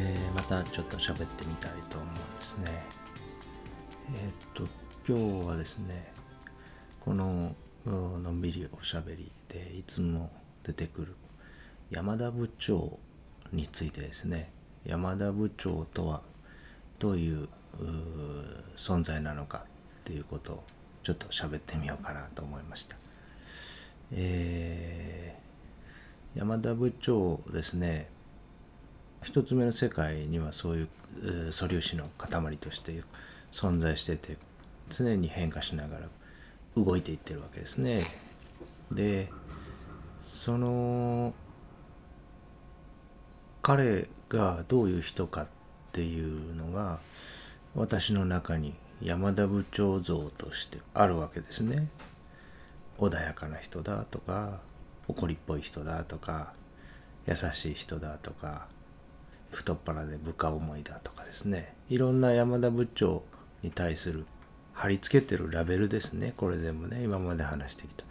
えー、またちょっと喋ってみたいと思うんですね。えー、っと今日はですねこののんびりおしゃべりでいつも出てくる山田部長についてですね山田部長とはどういう存在なのかっていうことをちょっと喋ってみようかなと思いました。えー、山田部長ですね一つ目の世界にはそういう素粒子の塊として存在してて常に変化しながら動いていってるわけですね。でその彼がどういう人かっていうのが私の中に山田部長像としてあるわけですね。穏やかな人だとか怒りっぽい人だとか優しい人だとか太っ腹で部下思いだとかですね。いろんな山田部長に対する貼り付けてるラベルですね。これ全部ね。今まで話してきた。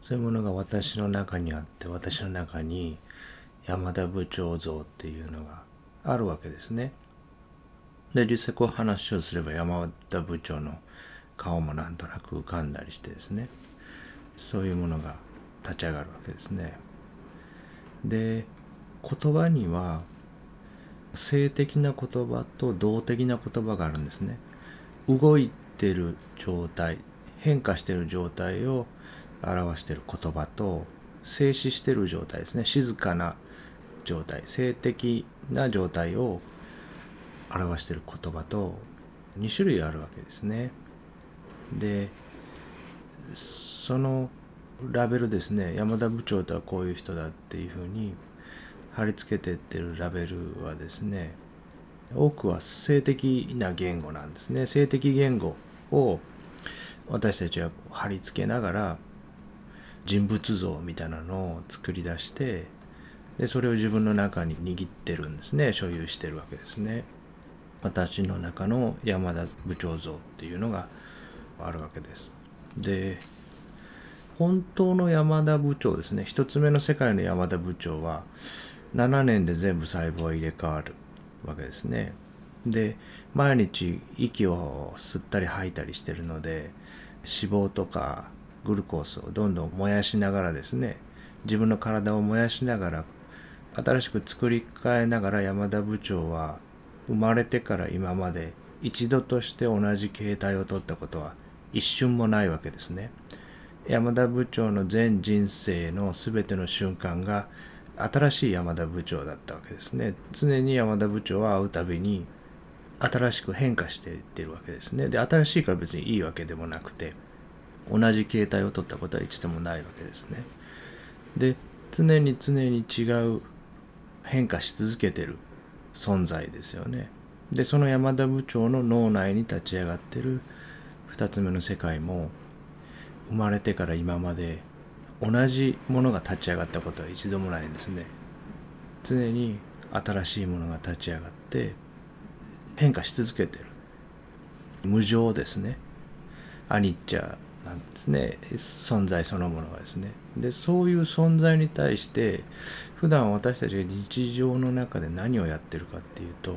そういうものが私の中にあって私の中に山田部長像っていうのがあるわけですね。で実際こう話をすれば山田部長の顔もなんとなく浮かんだりしてですね。そういうものが立ち上がるわけですね。で言葉には性的な言葉と動的な言葉があるんですね。動いてる状態変化してる状態を表してる言葉と静止してる状態ですね。静かな状態性的な状態を表してる言葉と2種類あるわけですね。でそのラベルですね。山田部長とはこういう人だっていうふうに貼り付けてってるラベルはですね多くは性的な言語なんですね。性的言語を私たちは貼り付けながら人物像みたいなのを作り出してでそれを自分の中に握ってるんですね。所有してるわけですね。私の中の山田部長像っていうのがあるわけです。で本当の山田部長ですね。一つ目の世界の山田部長は7年で全部細胞は入れ替わるわけですね。で毎日息を吸ったり吐いたりしてるので脂肪とかグルコースをどんどん燃やしながらですね自分の体を燃やしながら新しく作り変えながら山田部長は生まれてから今まで一度として同じ形態をとったことは一瞬もないわけですね。山田部長の全人生の全ての瞬間が新しい山田部長だったわけですね。常に山田部長は会うたびに新しく変化していってるわけですね。で新しいから別にいいわけでもなくて同じ形態を取ったことは一度もないわけですね。で常に常に違う変化し続けてる存在ですよね。でその山田部長の脳内に立ち上がってる2つ目の世界も生まれてから今まで同じものが立ち上がったことは一度もないんですね。常に新しいものが立ち上がって変化し続けてる。無常ですね。アニッチャなんですね。存在そのものがですね。でそういう存在に対して普段私たちが日常の中で何をやってるかっていうと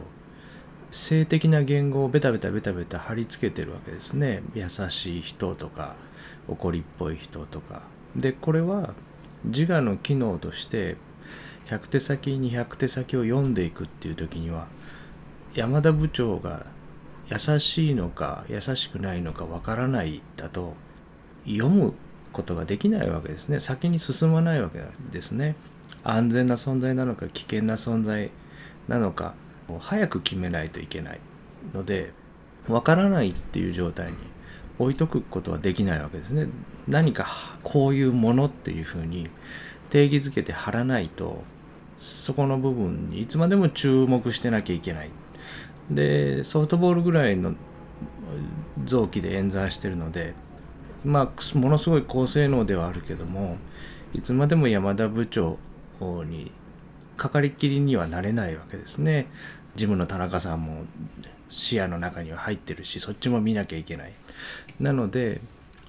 性的な言語をベタベタベタベタ貼り付けてるわけですね。優しい人とか怒りっぽい人とか。でこれは自我の機能として100手先200手先を読んでいくっていう時には山田部長が優しいのか優しくないのかわからないだと読むことができないわけですね。先に進まないわけですね。安全な存在なのか危険な存在なのか早く決めないといけないのでわからないっていう状態に置いとくことはできないわけですね。何かこういうものっていうふうに定義づけて貼らないとそこの部分にいつまでも注目してなきゃいけない。でソフトボールぐらいの臓器で演算してるのでまあものすごい高性能ではあるけどもいつまでも山田部長にかかりきりにはなれないわけですね。ジムの田中さんも視野の中には入ってるしそっちも見なきゃいけない。なので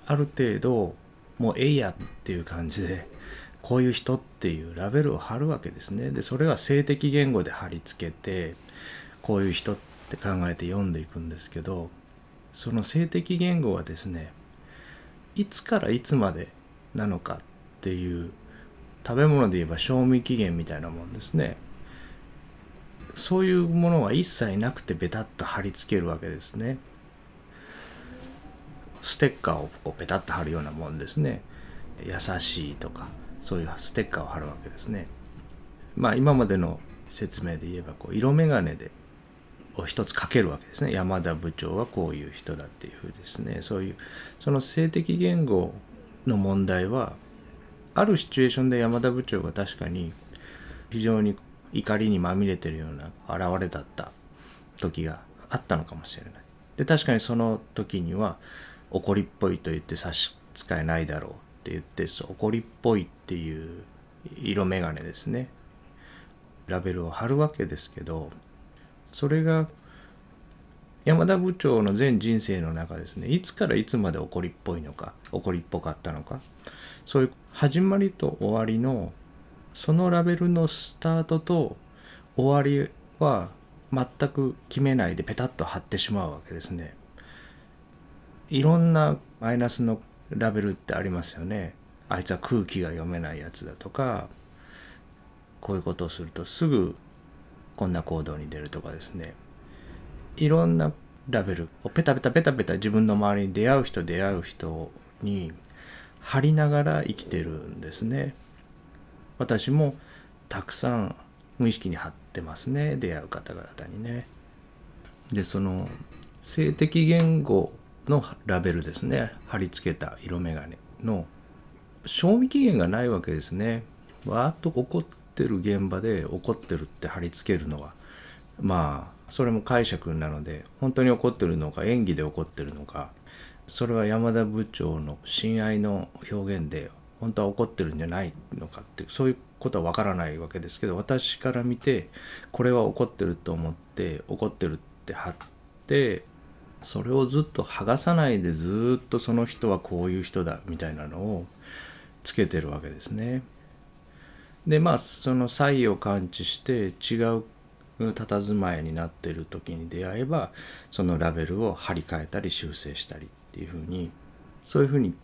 ある程度もうええやっていう感じでこういう人っていうラベルを貼るわけですねでそれは性的言語で貼り付けてこういう人って考えて読んでいくんですけどその性的言語はですねいつからいつまでなのかっていう食べ物で言えば賞味期限みたいなもんですねそういうものは一切なくてベタッと貼り付けるわけですね。ステッカーをこうペタッと貼るようなもんですね。優しいとかそういうステッカーを貼るわけですね。まあ今までの説明で言えばこう色眼鏡でを一つかけるわけですね。山田部長はこういう人だっていうふうですね。そういうその性的言語の問題はあるシチュエーションで山田部長が確かに非常に怒りにまみれてるような現れだった時があったのかもしれない。で確かにその時には怒りっぽいと言って差し支えないだろうって言って怒りっぽいっていう色眼鏡ですね。ラベルを貼るわけですけどそれが山田部長の全人生の中ですね。いつからいつまで怒りっぽいのか怒りっぽかったのか。そういう始まりと終わりのそのラベルのスタートと終わりは全く決めないでペタッと貼ってしまうわけですね。いろんなマイナスのラベルってありますよね。あいつは空気が読めないやつだとかこういうことをするとすぐこんな行動に出るとかですねいろんなラベルをペタペタペタペタ自分の周りに出会う人出会う人に貼りながら生きてるんですね私もたくさん無意識に貼ってますね。出会う方々にね。でその性的言語のラベルですね。貼り付けた色眼鏡の。賞味期限がないわけですね。わーっと怒ってる現場で怒ってるって貼り付けるのは。まあそれも解釈なので本当に怒ってるのか演技で怒ってるのか。それは山田部長の親愛の表現で本当は怒ってるんじゃないのかってそういうことはわからないわけですけど私から見てこれは怒ってると思って怒ってるって貼ってそれをずっと剥がさないでずっとその人はこういう人だみたいなのをつけてるわけですね。でまあその差異を感知して違う佇まいになってる時に出会えばそのラベルを貼り替えたり修正したりっていうふうにそういうふうに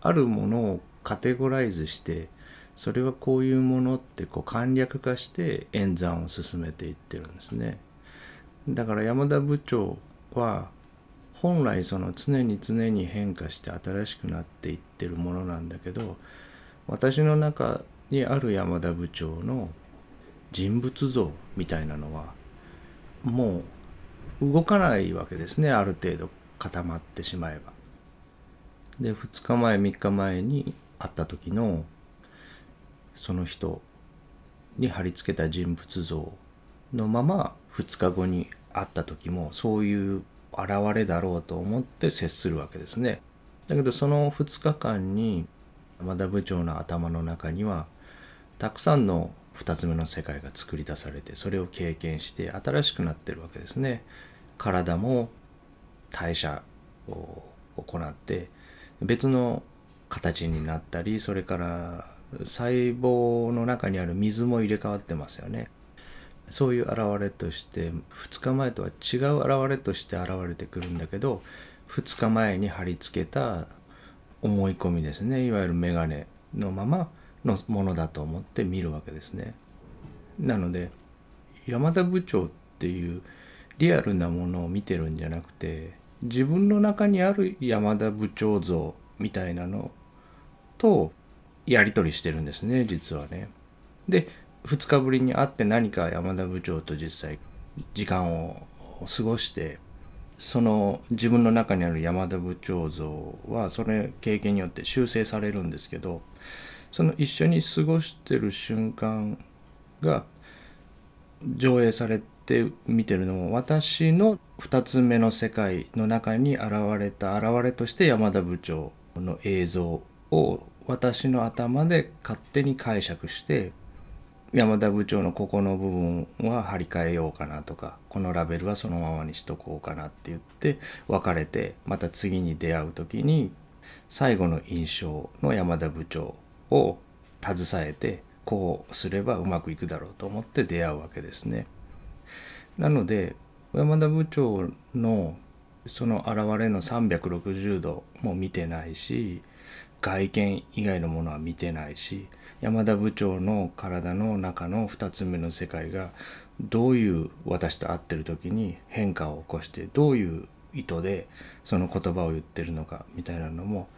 あるものをカテゴライズしてそれはこういうものってこう簡略化して演算を進めていってるんですね。だから山田部長は本来その常に常に変化して新しくなっていってるものなんだけど私の中にある山田部長の人物像みたいなのはもう動かないわけですねある程度固まってしまえば。で2日前3日前に会った時のその人に貼り付けた人物像のまま2日後に会った時もそういう現れだろうと思って接するわけですね。だけどその2日間に山田部長の頭の中にはたくさんの2つ目の世界が作り出されてそれを経験して新しくなってるわけですね。体も代謝を行って別の形になったりそれから細胞の中にある水も入れ替わってますよね。そういう現れとして2日前とは違う現れとして現れてくるんだけど2日前に貼り付けた思い込みですねいわゆる眼鏡のままのものだと思って見るわけですね。なので山田部長っていうリアルなものを見てるんじゃなくて自分の中にある山田部長像みたいなのとやり取りしてるんですね実はね。で2日ぶりに会って何か山田部長と実際時間を過ごしてその自分の中にある山田部長像はそれ経験によって修正されるんですけどその一緒に過ごしてる瞬間が上映されて見てるのも私の2つ目の世界の中に現れた現れとして山田部長の映像を私の頭で勝手に解釈して山田部長のここの部分は張り替えようかなとかこのラベルはそのままにしとこうかなって言って別れてまた次に出会う時に最後の印象の山田部長を携えてこうすればうまくいくだろうと思って出会うわけですね。なので山田部長のその現れの360度も見てないし外見以外のものは見てないし山田部長の体の中の2つ目の世界がどういう私と会ってる時に変化を起こしてどういう意図でその言葉を言ってるのかみたいなのも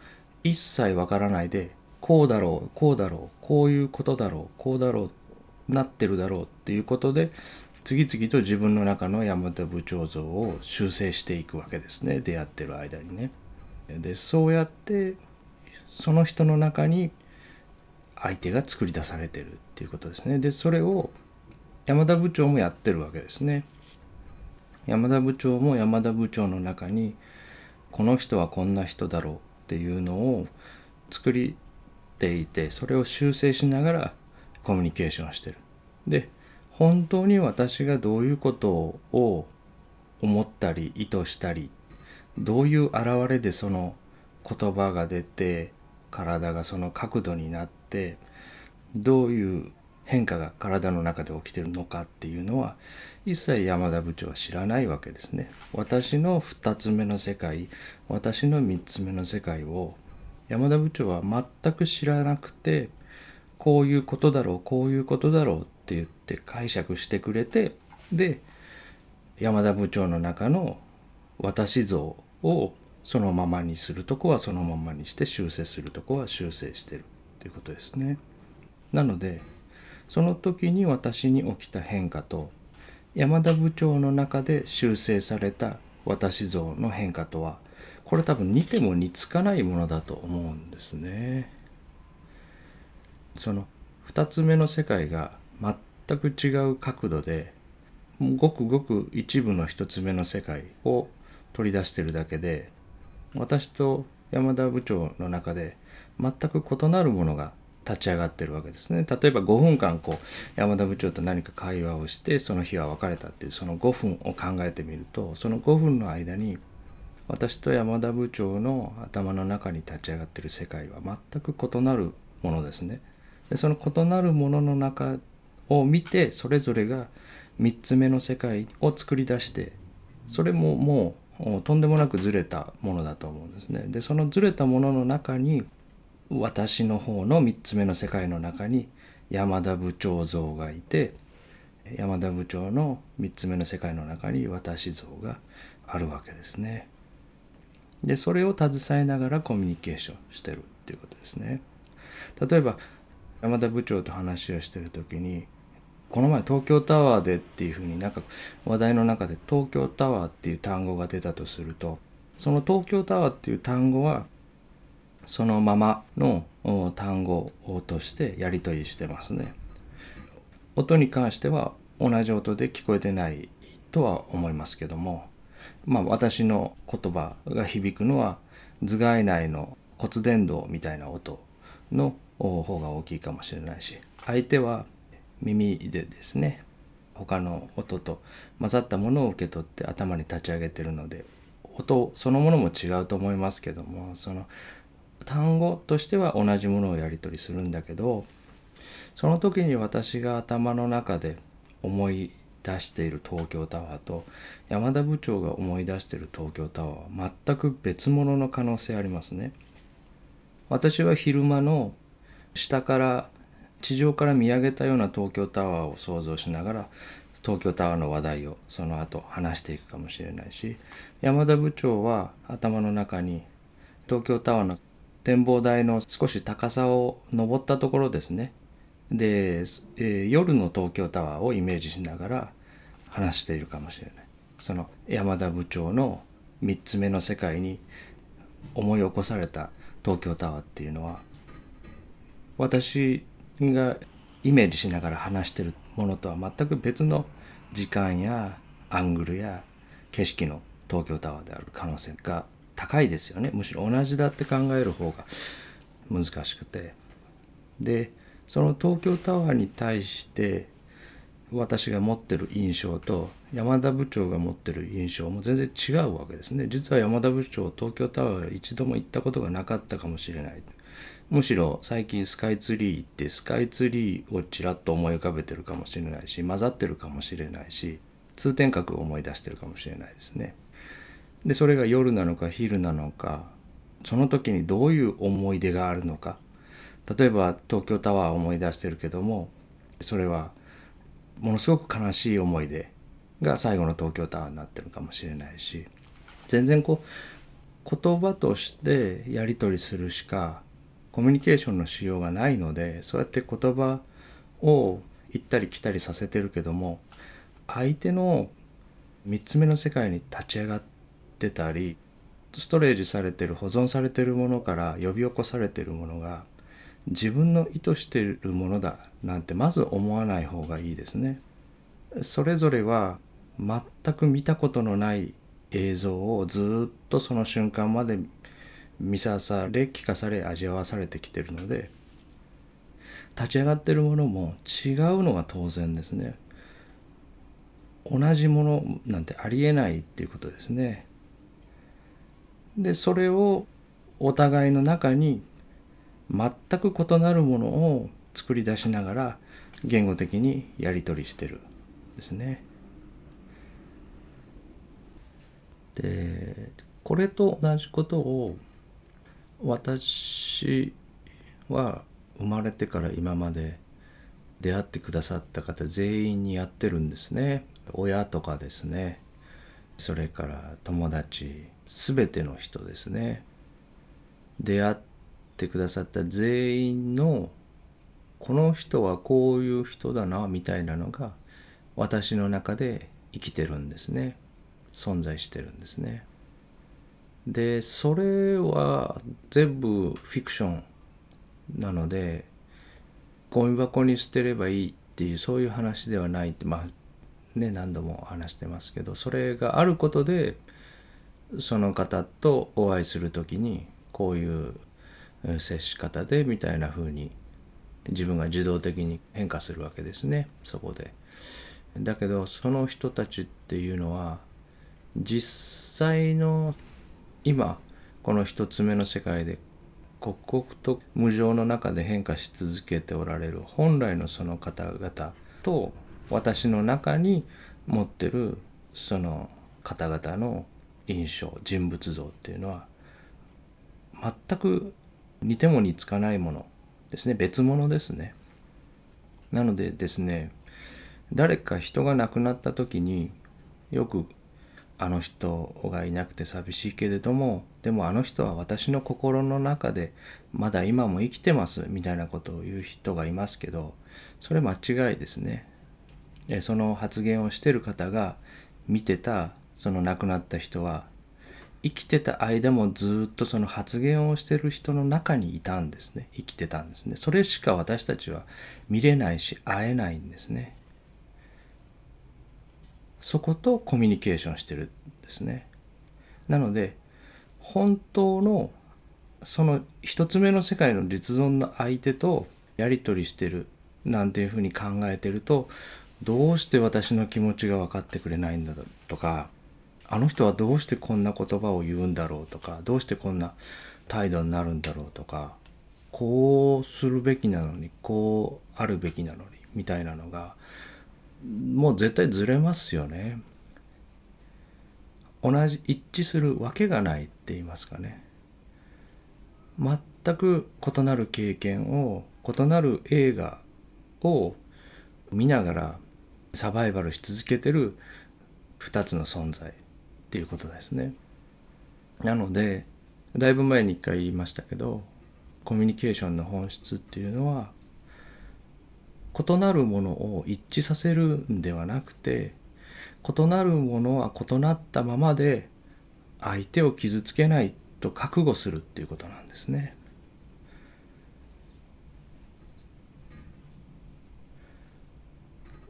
一切わからないでこうだろうこうだろうこういうことだろうこうだろうなってるだろうっていうことで次々と自分の中の山田部長像を修正していくわけですね出会ってる間にね。でそうやってその人の中に相手が作り出されてるっていうことですね。でそれを山田部長もやってるわけですね。山田部長も山田部長の中にこの人はこんな人だろうっていうのを作りていてそれを修正しながらコミュニケーションしてる。で本当に私がどういうことを思ったり意図したりどういう現れでその言葉が出て体がその角度になってどういう変化が体の中で起きてるのかっていうのは一切山田部長は知らないわけですね。私の2つ目の世界私の3つ目の世界を山田部長は全く知らなくてこういうことだろうこういうことだろうって言って解釈してくれてで山田部長の中の私像をそのままにするとこはそのままにして修正するとこは修正してるっていうことですね。なのでその時に私に起きた変化と山田部長の中で修正された私像の変化とはこれ多分似ても似つかないものだと思うんですね。その2つ目の世界が全く違う角度でごくごく一部の1つ目の世界を取り出してるだけで私と山田部長の中で全く異なるものが立ち上がってるわけですね例えば5分間こう山田部長と何か会話をしてその日は別れたっていうその5分を考えてみるとその5分の間に私と山田部長の頭の中に立ち上がってる世界は全く異なるものですね。でその異なるものの中を見てそれぞれが3つ目の世界を作り出してそれももうとんでもなくずれたものだと思うんですね。でそのずれたものの中に私の方の3つ目の世界の中に山田部長像がいて山田部長の3つ目の世界の中に私像があるわけですね。でそれを携えながらコミュニケーションしてるっていうことですね。例えば山田部長と話をしてる時にこの前東京タワーでっていうふうになんか話題の中で東京タワーっていう単語が出たとするとその東京タワーっていう単語はそのままの単語としてやり取りしてますね。音に関しては同じ音で聞こえてないとは思いますけどもまあ私の言葉が響くのは頭蓋内の骨伝導みたいな音の方が大きいかもしれないし相手は耳でですね他の音と混ざったものを受け取って頭に立ち上げてるので音そのものも違うと思いますけどもその単語としては同じものをやり取りするんだけどその時に私が頭の中で思い出している東京タワーと山田部長が思い出している東京タワーは全く別物の可能性ありますね。私は昼間の下から地上から見上げたような東京タワーを想像しながら東京タワーの話題をその後話していくかもしれないし山田部長は頭の中に東京タワーの展望台の少し高さを登ったところですね。で、えー、夜の東京タワーをイメージしながら話しているかもしれない。その山田部長の3つ目の世界に思い起こされた東京タワーっていうのは私がイメージしながら話してるものとは全く別の時間やアングルや景色の東京タワーである可能性が高いですよね。むしろ同じだって考える方が難しくて。でその東京タワーに対して私が持ってる印象と山田部長が持ってる印象も全然違うわけですね。実は山田部長東京タワー一度も行ったことがなかったかもしれない。むしろ最近スカイツリーってスカイツリーをちらっと思い浮かべてるかもしれないし混ざってるかもしれないし通天閣を思い出してるかもしれないですね。でそれが夜なのか昼なのかその時にどういう思い出があるのか例えば東京タワーを思い出してるけどもそれはものすごく悲しい思い出が最後の東京タワーになってるかもしれないし全然こう言葉としてやり取りするしかコミュニケーションのしようがないのでそうやって言葉を行ったり来たりさせてるけども相手の3つ目の世界に立ち上がってたりストレージされてる保存されてるものから呼び起こされてるものが自分の意図してるものだなんてまず思わない方がいいですね。それぞれは全く見たことのない映像をずっとその瞬間まで見さされ聞かされ味わわされてきてるので立ち上がってるものも違うのが当然ですね。同じものなんてありえないっていうことですね。でそれをお互いの中に全く異なるものを作り出しながら言語的にやり取りしてるですね。でこれと同じことを私は生まれてから今まで出会ってくださった方全員にやってるんですね。親とかですね。それから友達全ての人ですね。出会ってくださった全員のこの人はこういう人だなみたいなのが私の中で生きてるんですね。存在してるんですね。でそれは全部フィクションなのでゴミ箱に捨てればいいっていうそういう話ではないってまあね何度も話してますけどそれがあることでその方とお会いする時にこういう接し方でみたいな風に自分が自動的に変化するわけですねそこで。だけどその人たちっていうのは実際の今この一つ目の世界で刻々と無常の中で変化し続けておられる本来のその方々と私の中に持ってるその方々の印象人物像っていうのは全く似ても似つかないものですね別物ですね。なのでですね誰か人が亡くなった時によくあの人がいなくて寂しいけれどもでもあの人は私の心の中でまだ今も生きてますみたいなことを言う人がいますけどそれ間違いですね。その発言をしてる方が見てたその亡くなった人は生きてた間もずっとその発言をしてる人の中にいたんですね。生きてたんですね。それしか私たちは見れないし会えないんですね。そことコミュニケーションしてるんですね。なので本当のその一つ目の世界の実存の相手とやり取りしてるなんていうふうに考えてるとどうして私の気持ちが分かってくれないんだとかあの人はどうしてこんな言葉を言うんだろうとかどうしてこんな態度になるんだろうとかこうするべきなのにこうあるべきなのにみたいなのがもう絶対ずれますよね。同じ一致するわけがないって言いますかね。全く異なる経験を異なる映画を見ながらサバイバルし続けてる2つの存在っていうことですね。なのでだいぶ前に一回言いましたけどコミュニケーションの本質っていうのは異なるものを一致させるんではなくて異なるものは異なったままで相手を傷つけないと覚悟するっていうことなんですね。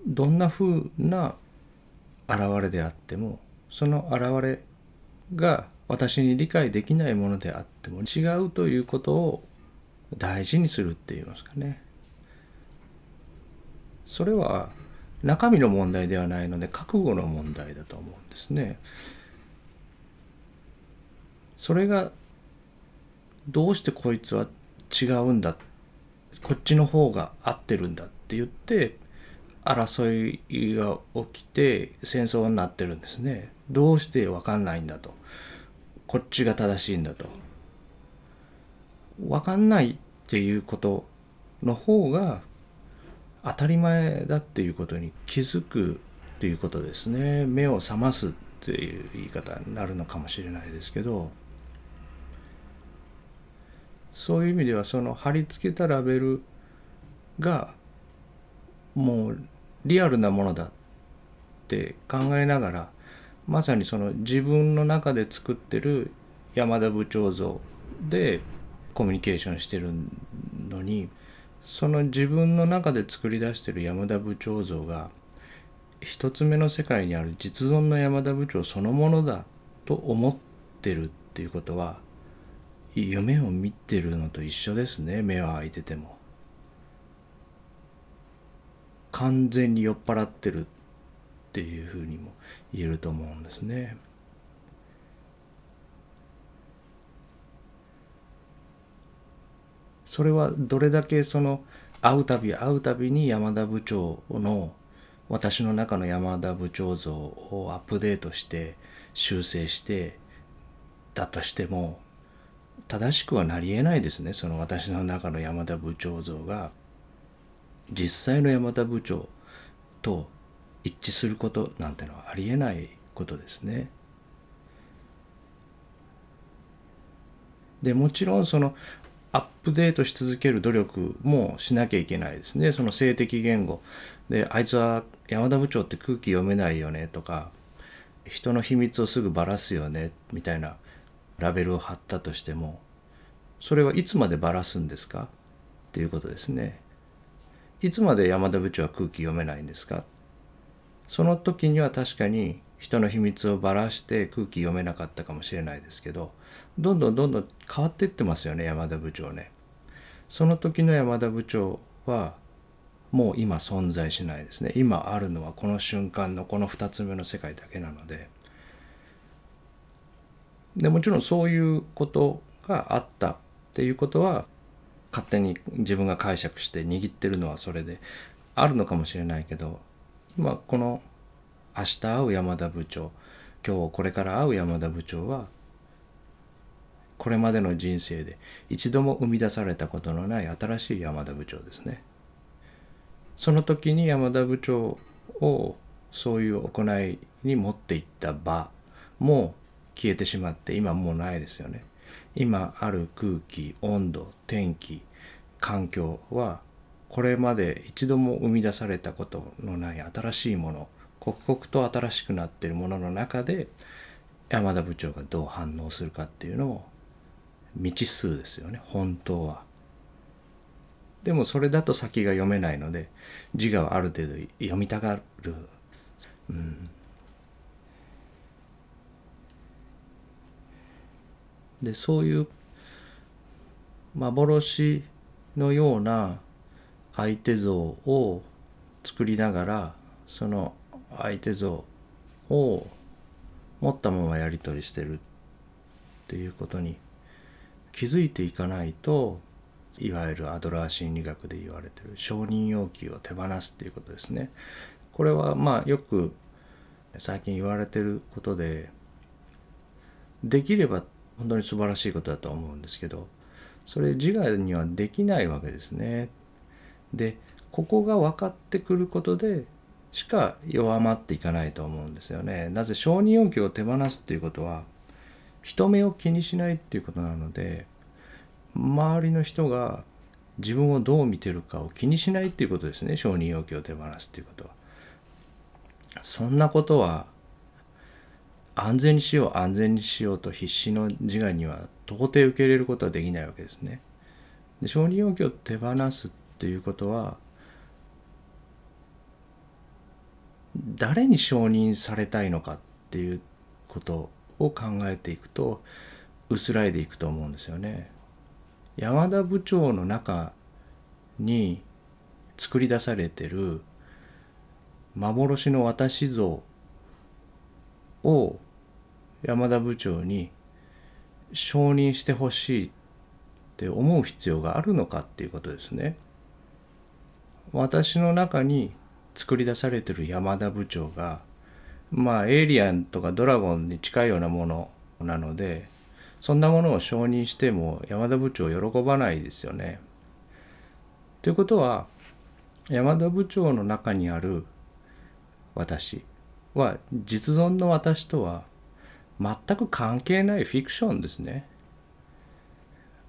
どんなふうな現れであってもその現れが私に理解できないものであっても違うということを大事にするって言いますかねそれは中身の問題ではないので覚悟の問題だと思うんですね。それがどうしてこいつは違うんだこっちの方が合ってるんだって言って争いが起きて戦争になってるんですね。どうして分かんないんだと。こっちが正しいんだと。分かんないっていうことの方が当たり前だっていうことに気づくっていうことですね。目を覚ますっていう言い方になるのかもしれないですけど。そういう意味ではその貼り付けたラベルがもうリアルなものだって考えながらまさにその自分の中で作ってる山田部長像でコミュニケーションしてるのにその自分の中で作り出してる山田部長像が一つ目の世界にある実存の山田部長そのものだと思ってるっていうことは夢を見てるのと一緒ですね目は開いてても。完全に酔っ払ってるっていうふうにも言えると思うんですね。それはどれだけその会うたび会うたびに山田部長の私の中の山田部長像をアップデートして修正してだとしても正しくはなりえないですねその私の中の山田部長像が実際の山田部長と一致することなんてのはありえないことですね。でもちろんそのアップデートし続ける努力もしなきゃいけないですね。その性的言語。で、あいつは山田部長って空気読めないよねとか、人の秘密をすぐばらすよねみたいなラベルを貼ったとしても、それはいつまでばらすんですか？っていうことですね。いつまで山田部長は空気読めないんですか？その時には確かに人の秘密をばらして空気読めなかったかもしれないですけどどんどんどんどん変わっていってますよね山田部長ね。その時の山田部長はもう今存在しないですね今あるのはこの瞬間のこの2つ目の世界だけなのででもちろんそういうことがあったっていうことは勝手に自分が解釈して握ってるのはそれであるのかもしれないけど今この明日会う山田部長今日これから会う山田部長はこれまでの人生で一度も生み出されたことのない新しい山田部長ですね。その時に山田部長をそういう行いに持っていった場も消えてしまって今もうないですよね。今ある空気温度天気環境はこれまで一度も生み出されたことのない新しいもの刻々と新しくなっているものの中で山田部長がどう反応するかっていうのを未知数ですよね本当は。でもそれだと先が読めないので自我はある程度読みたがる。うんでそういう幻のような相手像を作りながらその相手像を持ったままやり取りしてるっていうことに気づいていかないといわゆるアドラー心理学で言われてる承認要求を手放すっていうことですね。これはまあよく最近言われてることでできれば本当に素晴らしいことだと思うんですけどそれ自我にはできないわけですね。でここが分かってくることでしか弱まっていかないと思うんですよね。なぜ承認要求を手放すっていうことは人目を気にしないっていうことなので周りの人が自分をどう見てるかを気にしないっていうことですね承認要求を手放すっていうことは。そんなことは安全にしよう安全にしようと必死の自我には到底受け入れることはできないわけですね。で承認要求を手放すっていうことは誰に承認されたいのかっていうことを考えていくと薄らいでいくと思うんですよね。山田部長の中に作り出されてる幻の私像を山田部長に承認してほしいって思う必要があるのかっていうことですね。私の中に作り出されてる山田部長がまあエイリアンとかドラゴンに近いようなものなのでそんなものを承認しても山田部長喜ばないですよね。ということは山田部長の中にある私は実存の私とは全く関係ないフィクションですね。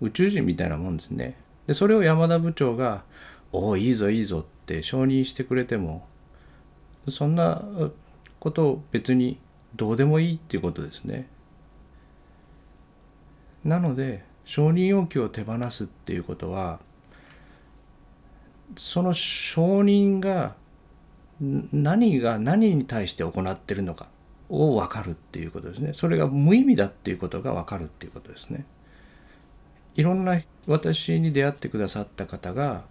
宇宙人みたいなもんですね。でそれを山田部長が「おおいいぞいいぞ」って承認してくれてもそんなことを別にどうでもいいっていうことですね。なので承認要求を手放すっていうことはその承認が何が何に対して行ってるのかを分かるっていうことですね。それが無意味だっていうことが分かるっていうことですね。いろんな私に出会ってくださった方が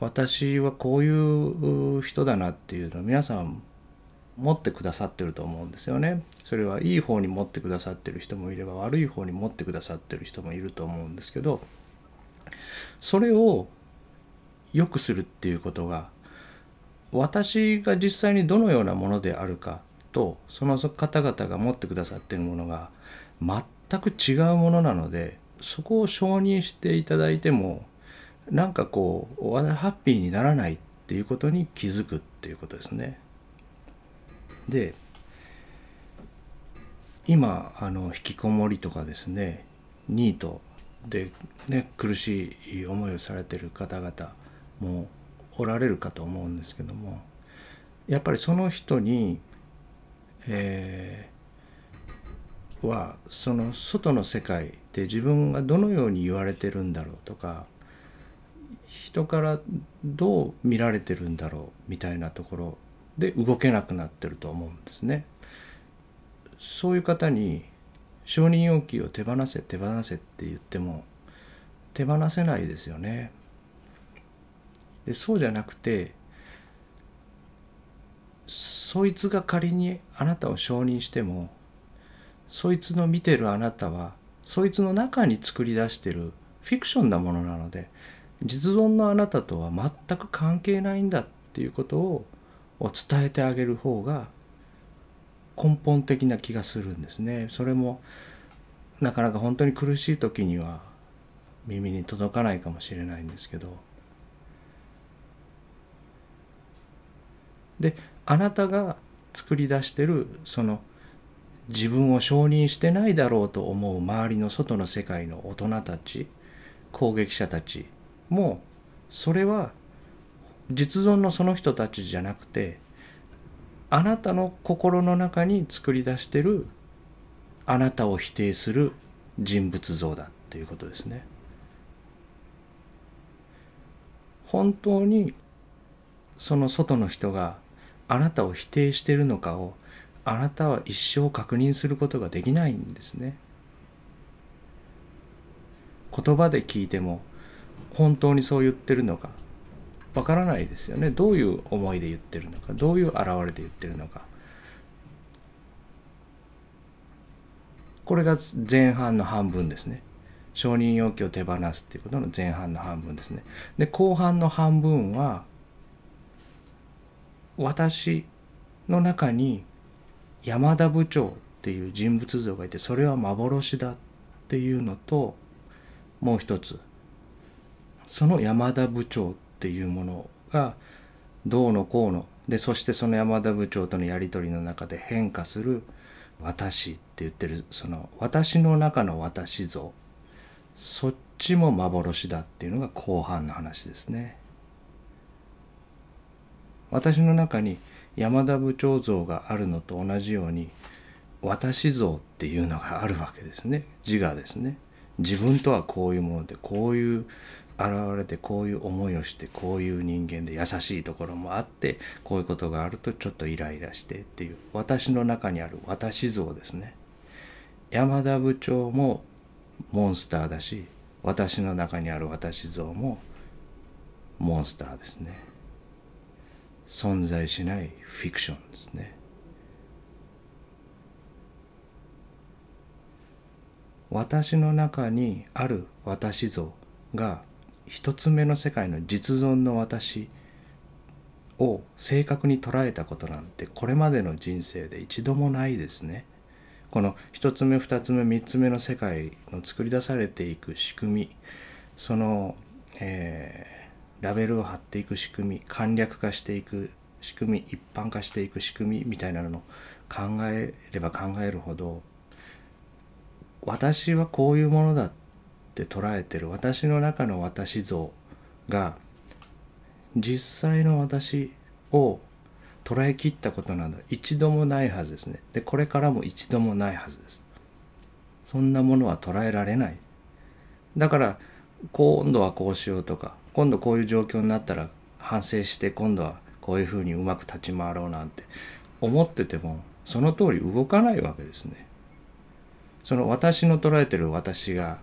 私はこういう人だなっていうのを皆さん持ってくださってると思うんですよね。それはいい方に持ってくださってる人もいれば悪い方に持ってくださってる人もいると思うんですけどそれを良くするっていうことが私が実際にどのようなものであるかとその方々が持ってくださってるものが全く違うものなのでそこを承認していただいてもなんかこうハッピーにならないっていうことに気づくっていうことですね。で今あの引きこもりとかですねニートで、ね、苦しい思いをされてる方々もおられるかと思うんですけどもやっぱりその人に、えー、はその外の世界で自分がどのように言われてるんだろうとか人からどう見られてるんだろうみたいなところで動けなくなってると思うんですね。そういう方に承認要求を手放せ手放せって言っても手放せないですよね。でそうじゃなくてそいつが仮にあなたを承認してもそいつの見てるあなたはそいつの中に作り出してるフィクションなものなので実存のあなたとは全く関係ないんだっていうことをを伝えてあげる方が根本的な気がするんですね。それもなかなか本当に苦しい時には耳に届かないかもしれないんですけどであなたが作り出してるその自分を承認してないだろうと思う周りの外の世界の大人たち攻撃者たちもそれは実存のその人たちじゃなくてあなたの心の中に作り出してるあなたを否定する人物像だということですね。本当にその外の人があなたを否定してるのかをあなたは一生確認することができないんですね。言葉で聞いても本当にそう言ってるのかわからないですよね。どういう思いで言ってるのか。どういう現れで言ってるのか。これが前半の半分ですね。承認要求を手放すっていうことの前半の半分ですね。で後半の半分は私の中に山田部長っていう人物像がいてそれは幻だっていうのともう一つ。その山田部長っていうものがどうのこうの。でそしてその山田部長とのやり取りの中で変化する私って言ってるその私の中の私像。そっちも幻だっていうのが後半の話ですね。私の中に山田部長像があるのと同じように私像っていうのがあるわけですね。自我ですね。自分とはこういうものでこういう現れてこういう思いをしてこういう人間で優しいところもあってこういうことがあるとちょっとイライラしてっていう私の中にある私像ですね。山田部長もモンスターだし私の中にある私像もモンスターですね。存在しないフィクションですね。私の中にある私像が一つ目の世界の実存の私を正確に捉えたことなんてこれまでの人生で一度もないですね。この一つ目二つ目三つ目の世界の作り出されていく仕組みその、えー、ラベルを貼っていく仕組み簡略化していく仕組み一般化していく仕組みみたいなのを考えれば考えるほど私はこういうものだって捉えてる私の中の私像が実際の私を捉えきったことなど一度もないはずですね。でこれからも一度もないはずです。そんなものは捉えられない。だから今度はこうしようとか今度こういう状況になったら反省して今度はこういうふうにうまく立ち回ろうなんて思っててもその通り動かないわけですね。その私の捉えてる私が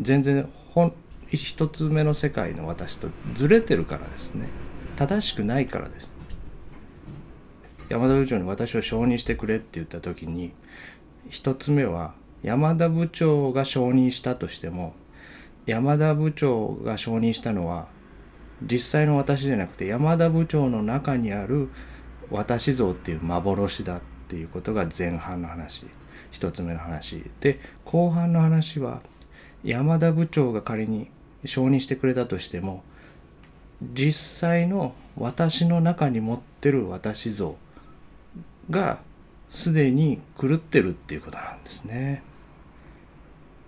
全然本一つ目の世界の私とずれてるからですね。正しくないからです。山田部長に私を承認してくれって言った時に一つ目は山田部長が承認したとしても山田部長が承認したのは実際の私じゃなくて山田部長の中にある私像っていう幻だっていうことが前半の話一つ目の話で後半の話は山田部長が仮に承認してくれたとしても実際の私の中に持ってる私像がすでに狂ってるっていうことなんですね。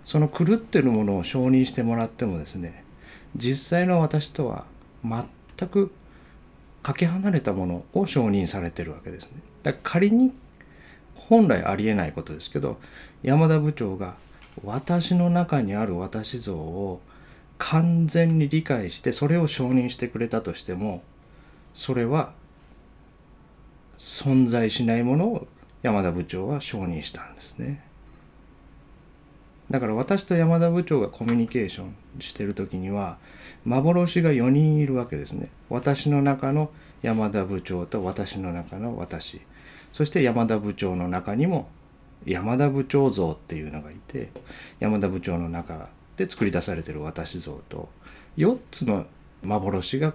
その狂ってるものを承認してもらってもですね実際の私とは全くかけ離れたものを承認されてるわけですね。だから仮に本来ありえないことですけど山田部長が私の中にある私像を完全に理解してそれを承認してくれたとしてもそれは存在しないものを山田部長は承認したんですね。だから私と山田部長がコミュニケーションしてる時には幻が4人いるわけですね。私の中の山田部長と私の中の私そして山田部長の中にも山田部長像っていうのがいて山田部長の中で作り出されてる私像と4つの幻が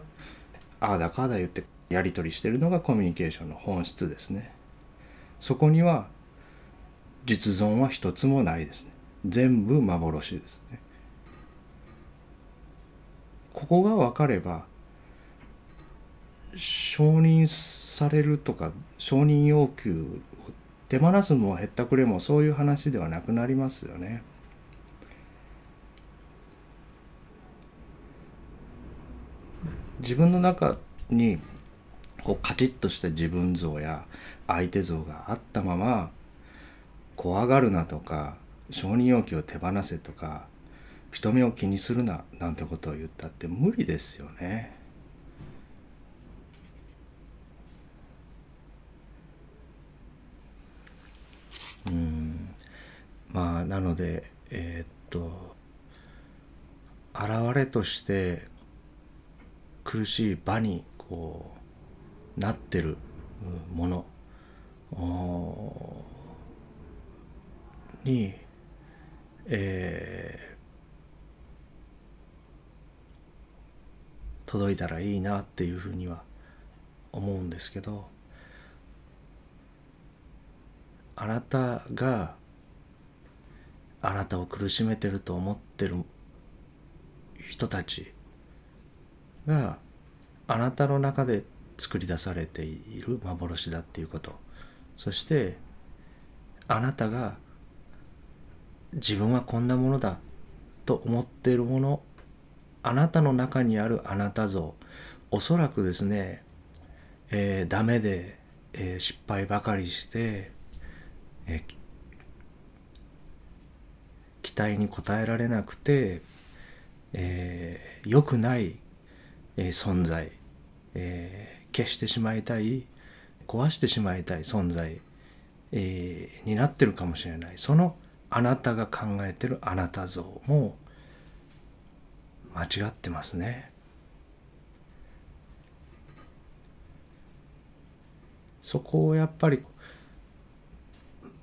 ああだかあだ言ってやり取りしてるのがコミュニケーションの本質ですね。そこには実存は一つもないですね。全部幻ですね。ここが分かれば承認されるとか承認要求を手放すもへったくれもそういう話ではなくなりますよね。自分の中にこうカチッとした自分像や相手像があったまま怖がるなとか承認要求を手放せとか人目を気にするななんてことを言ったって無理ですよね。うん。まあなのでえー、っと現れとして苦しい場にこうなってるもの。に、えー、届いたらいいなっていうふうには思うんですけど。あなたがあなたを苦しめてると思ってる人たちがあなたの中で作り出されている幻だっていうこと。そしてあなたが自分はこんなものだと思っているものあなたの中にあるあなた像。おそらくですね、えー、ダメで、えー、失敗ばかりして、え、期待に応えられなくて、えー、良くない、えー、存在、えー消してしまいたい壊してしまいたい存在、えー、になってるかもしれないそのあなたが考えてるあなた像も間違ってますね。そこをやっぱり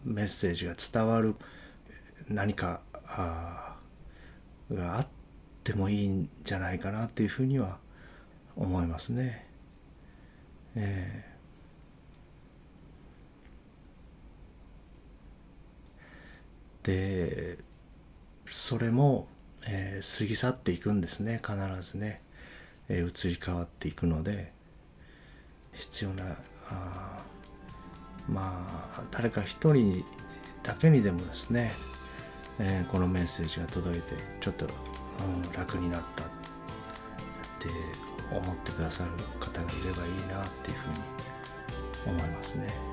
メッセージが伝わる何かあがあってもいいんじゃないかなっていうふうには思いますね。えー、でそれも、えー、過ぎ去っていくんですね。必ずね、えー、移り変わっていくので必要なあまあ誰か一人だけにでもですね、えー、このメッセージが届いてちょっと、うん、楽になったって思ってくださる方がいればいいなっていうふうに思いますね。